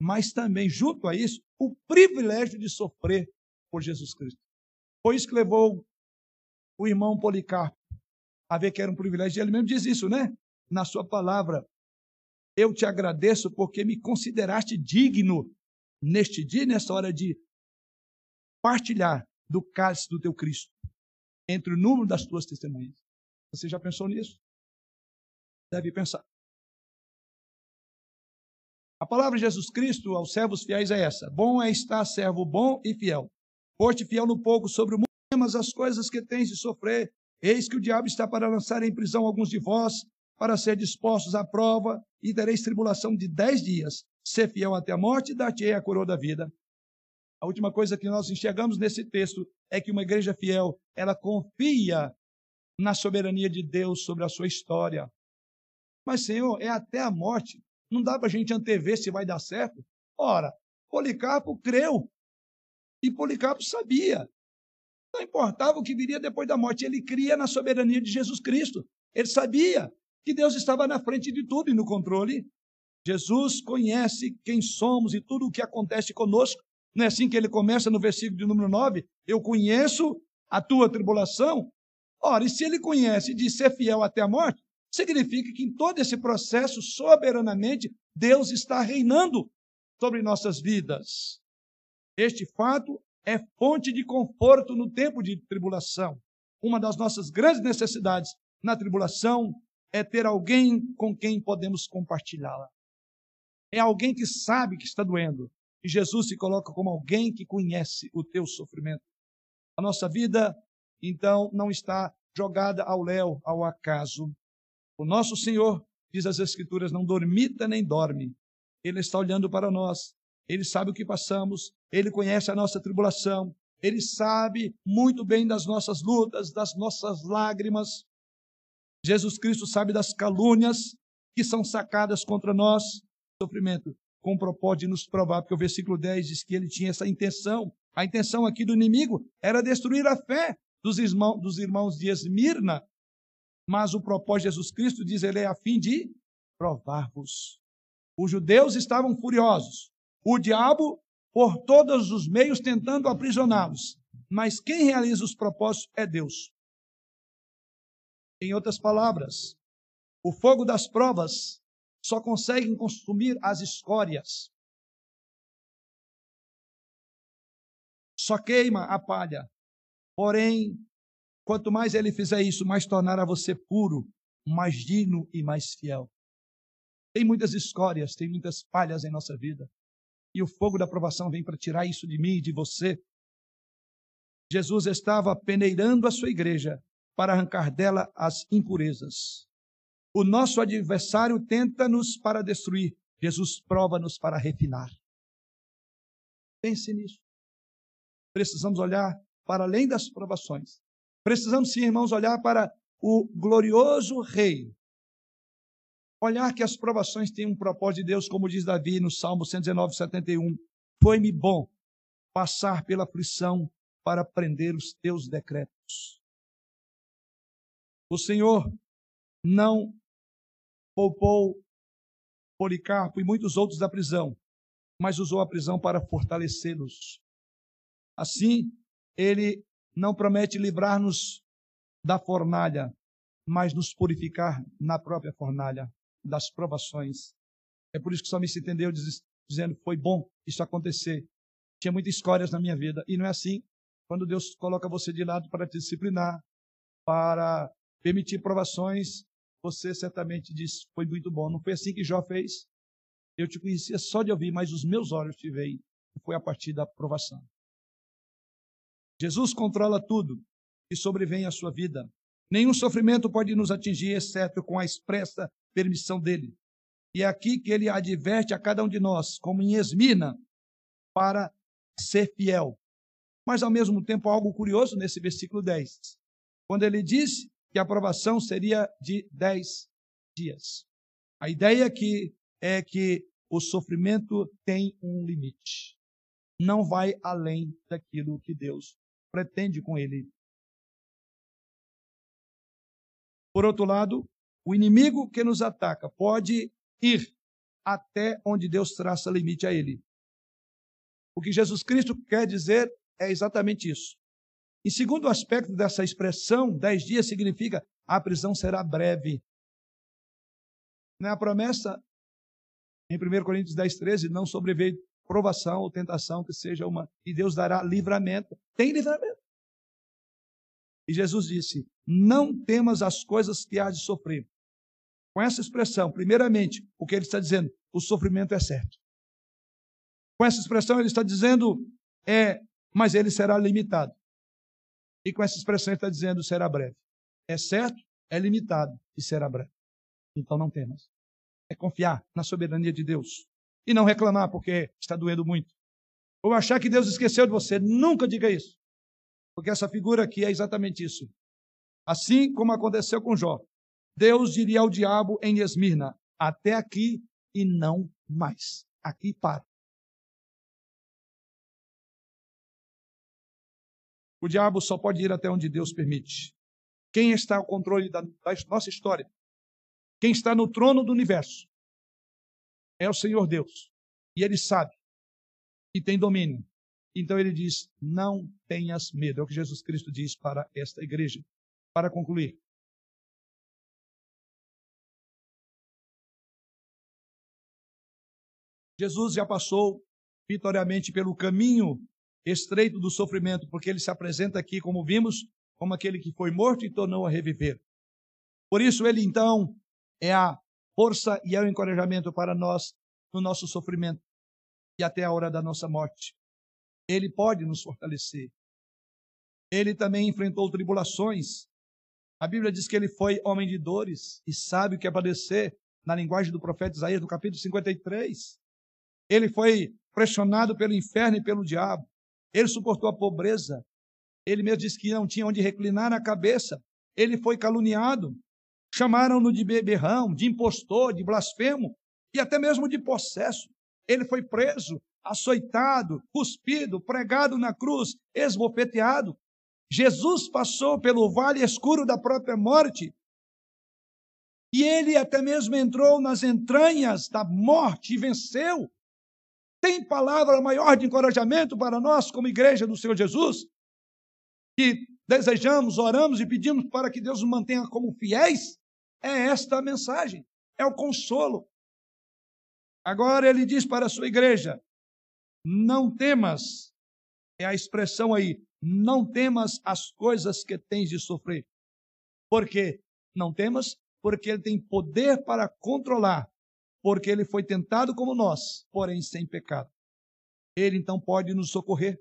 mas também, junto a isso, o privilégio de sofrer por Jesus Cristo. Foi isso que levou o irmão Policarpo a ver que era um privilégio. Ele mesmo diz isso, né? Na sua palavra. Eu te agradeço porque me consideraste digno neste dia, nessa hora de partilhar do cálice do teu Cristo entre o número das tuas testemunhas. Você já pensou nisso? Deve pensar. A palavra de Jesus Cristo aos servos fiéis é essa: Bom é estar servo bom e fiel. Foste fiel no pouco sobre o mundo, mas as coisas que tens de sofrer. Eis que o diabo está para lançar em prisão alguns de vós, para ser dispostos à prova e tereis tribulação de dez dias. Ser fiel até a morte, dar-te-ei a coroa da vida. A última coisa que nós enxergamos nesse texto é que uma igreja fiel, ela confia na soberania de Deus sobre a sua história. Mas, Senhor, é até a morte. Não dá para a gente antever se vai dar certo. Ora, Policarpo creu. E Policarpo sabia. Não importava o que viria depois da morte, ele cria na soberania de Jesus Cristo. Ele sabia que Deus estava na frente de tudo e no controle. Jesus conhece quem somos e tudo o que acontece conosco. Não é assim que ele começa no versículo de número 9? Eu conheço a tua tribulação. Ora, e se ele conhece de ser fiel até a morte, significa que em todo esse processo, soberanamente, Deus está reinando sobre nossas vidas. Este fato é fonte de conforto no tempo de tribulação. Uma das nossas grandes necessidades na tribulação é ter alguém com quem podemos compartilhá-la. É alguém que sabe que está doendo, e Jesus se coloca como alguém que conhece o teu sofrimento. A nossa vida, então, não está jogada ao léu, ao acaso. O nosso Senhor, diz as Escrituras, não dormita nem dorme. Ele está olhando para nós. Ele sabe o que passamos. Ele conhece a nossa tribulação. Ele sabe muito bem das nossas lutas, das nossas lágrimas. Jesus Cristo sabe das calúnias que são sacadas contra nós. Sofrimento com o propósito de nos provar, porque o versículo 10 diz que ele tinha essa intenção. A intenção aqui do inimigo era destruir a fé dos irmãos, dos irmãos de Esmirna, mas o propósito de Jesus Cristo, diz ele, é a fim de provar-vos. Os judeus estavam furiosos, o diabo por todos os meios tentando aprisioná-los, mas quem realiza os propósitos é Deus. Em outras palavras, o fogo das provas só conseguem consumir as escórias. Só queima a palha. Porém, quanto mais ele fizer isso, mais tornará você puro, mais digno e mais fiel. Tem muitas escórias, tem muitas palhas em nossa vida. E o fogo da provação vem para tirar isso de mim e de você. Jesus estava peneirando a sua igreja para arrancar dela as impurezas. O nosso adversário tenta-nos para destruir, Jesus prova-nos para refinar. Pense nisso. Precisamos olhar para além das provações. Precisamos, sim, irmãos, olhar para o glorioso Rei. Olhar que as provações têm um propósito de Deus, como diz Davi no Salmo 119, 71. Foi-me bom passar pela aflição para aprender os teus decretos. O Senhor não poupou Policarpo e muitos outros da prisão, mas usou a prisão para fortalecê-los. Assim, ele não promete livrar-nos da fornalha, mas nos purificar na própria fornalha das provações. É por isso que só me se entendeu dizendo: foi bom isso acontecer. Tinha muitas histórias na minha vida. E não é assim quando Deus coloca você de lado para te disciplinar, para permitir provações você certamente disse, foi muito bom. Não foi assim que Jó fez? Eu te conhecia só de ouvir, mas os meus olhos te veem. Foi a partir da aprovação. Jesus controla tudo e sobrevém à sua vida. Nenhum sofrimento pode nos atingir, exceto com a expressa permissão dele. E é aqui que ele adverte a cada um de nós, como em Esmina, para ser fiel. Mas, ao mesmo tempo, algo curioso nesse versículo 10. Quando ele diz que a aprovação seria de 10 dias. A ideia aqui é que o sofrimento tem um limite. Não vai além daquilo que Deus pretende com ele. Por outro lado, o inimigo que nos ataca pode ir até onde Deus traça limite a ele. O que Jesus Cristo quer dizer é exatamente isso. E segundo aspecto dessa expressão, dez dias significa a prisão será breve. Não é a promessa em 1 Coríntios 10, 13, não sobreveio provação ou tentação que seja uma, e Deus dará livramento. Tem livramento. E Jesus disse: Não temas as coisas que há de sofrer. Com essa expressão, primeiramente, o que ele está dizendo? O sofrimento é certo. Com essa expressão, ele está dizendo: é, mas ele será limitado. E com essa expressão ele está dizendo será breve. É certo, é limitado e será breve. Então não temas. É confiar na soberania de Deus e não reclamar porque está doendo muito. Ou achar que Deus esqueceu de você. Nunca diga isso. Porque essa figura aqui é exatamente isso. Assim como aconteceu com Jó. Deus diria ao diabo em Esmirna: até aqui e não mais. Aqui para. O diabo só pode ir até onde Deus permite. Quem está ao controle da, da nossa história, quem está no trono do universo, é o Senhor Deus. E Ele sabe e tem domínio. Então ele diz: Não tenhas medo. É o que Jesus Cristo diz para esta igreja. Para concluir. Jesus já passou vitoriamente pelo caminho estreito do sofrimento, porque ele se apresenta aqui, como vimos, como aquele que foi morto e tornou a reviver. Por isso, ele então é a força e é o encorajamento para nós no nosso sofrimento e até a hora da nossa morte. Ele pode nos fortalecer. Ele também enfrentou tribulações. A Bíblia diz que ele foi homem de dores e sabe o que é padecer, na linguagem do profeta Isaías, no capítulo 53. Ele foi pressionado pelo inferno e pelo diabo. Ele suportou a pobreza. Ele mesmo disse que não tinha onde reclinar a cabeça. Ele foi caluniado. Chamaram-no de beberrão, de impostor, de blasfemo e até mesmo de possesso. Ele foi preso, açoitado, cuspido, pregado na cruz, esbofeteado. Jesus passou pelo vale escuro da própria morte. E ele até mesmo entrou nas entranhas da morte e venceu. Tem palavra maior de encorajamento para nós, como igreja do Senhor Jesus, que desejamos, oramos e pedimos para que Deus nos mantenha como fiéis? É esta a mensagem, é o consolo. Agora ele diz para a sua igreja: não temas, é a expressão aí, não temas as coisas que tens de sofrer. Por quê? Não temas, porque ele tem poder para controlar porque ele foi tentado como nós, porém sem pecado. Ele então pode nos socorrer,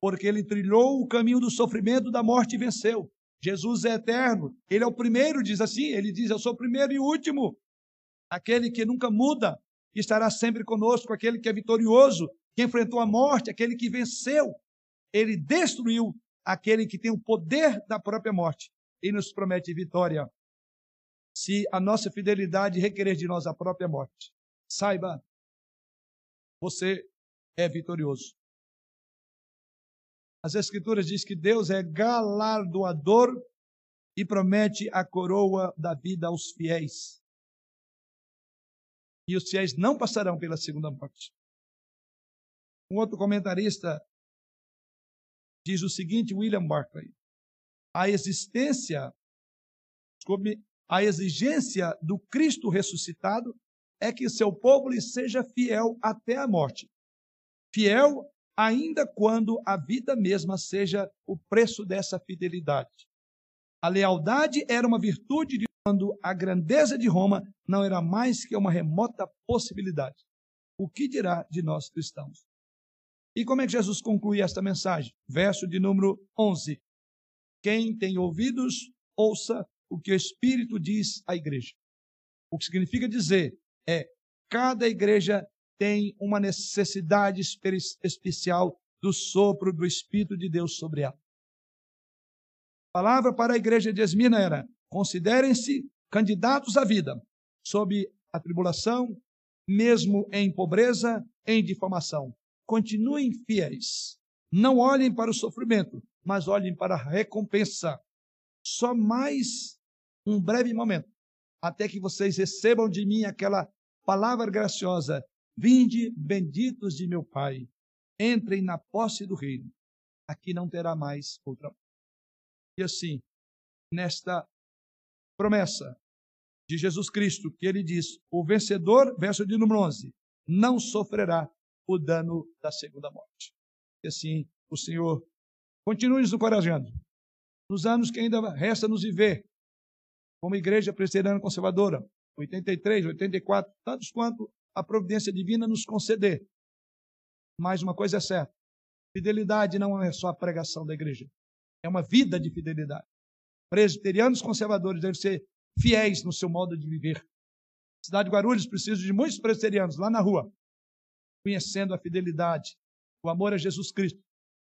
porque ele trilhou o caminho do sofrimento, da morte e venceu. Jesus é eterno, ele é o primeiro, diz assim, ele diz: Eu sou o primeiro e último, aquele que nunca muda, estará sempre conosco, aquele que é vitorioso, que enfrentou a morte, aquele que venceu. Ele destruiu aquele que tem o poder da própria morte e nos promete vitória se a nossa fidelidade requerer de nós a própria morte. Saiba, você é vitorioso. As Escrituras diz que Deus é galardoador e promete a coroa da vida aos fiéis. E os fiéis não passarão pela segunda morte. Um outro comentarista diz o seguinte, William Barclay: a existência, desculpe, a exigência do Cristo ressuscitado é que seu povo lhe seja fiel até a morte. Fiel ainda quando a vida mesma seja o preço dessa fidelidade. A lealdade era uma virtude de quando a grandeza de Roma não era mais que uma remota possibilidade. O que dirá de nós cristãos? E como é que Jesus conclui esta mensagem? Verso de número 11. Quem tem ouvidos, ouça o que o Espírito diz à igreja. O que significa dizer é cada igreja tem uma necessidade especial do sopro do Espírito de Deus sobre ela. A palavra para a igreja de Esmina era: considerem-se candidatos à vida, sob a tribulação, mesmo em pobreza, em difamação. Continuem fiéis. Não olhem para o sofrimento, mas olhem para a recompensa. Só mais um breve momento, até que vocês recebam de mim aquela palavra graciosa: Vinde, benditos de meu Pai, entrem na posse do reino. Aqui não terá mais outra. E assim, nesta promessa de Jesus Cristo, que ele diz: o vencedor, verso de número 11, não sofrerá o dano da segunda morte. E assim, o Senhor continue nos encorajando. Nos anos que ainda resta nos viver, como igreja presbiteriana conservadora, 83, 84, tantos quanto a providência divina nos conceder. Mas uma coisa é certa: fidelidade não é só a pregação da igreja, é uma vida de fidelidade. Presbiterianos conservadores devem ser fiéis no seu modo de viver, cidade de Guarulhos precisa de muitos presbiterianos lá na rua, conhecendo a fidelidade, o amor a Jesus Cristo,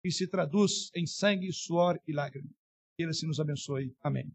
que se traduz em sangue, suor e lágrimas. Que Ele assim nos abençoe. Amém.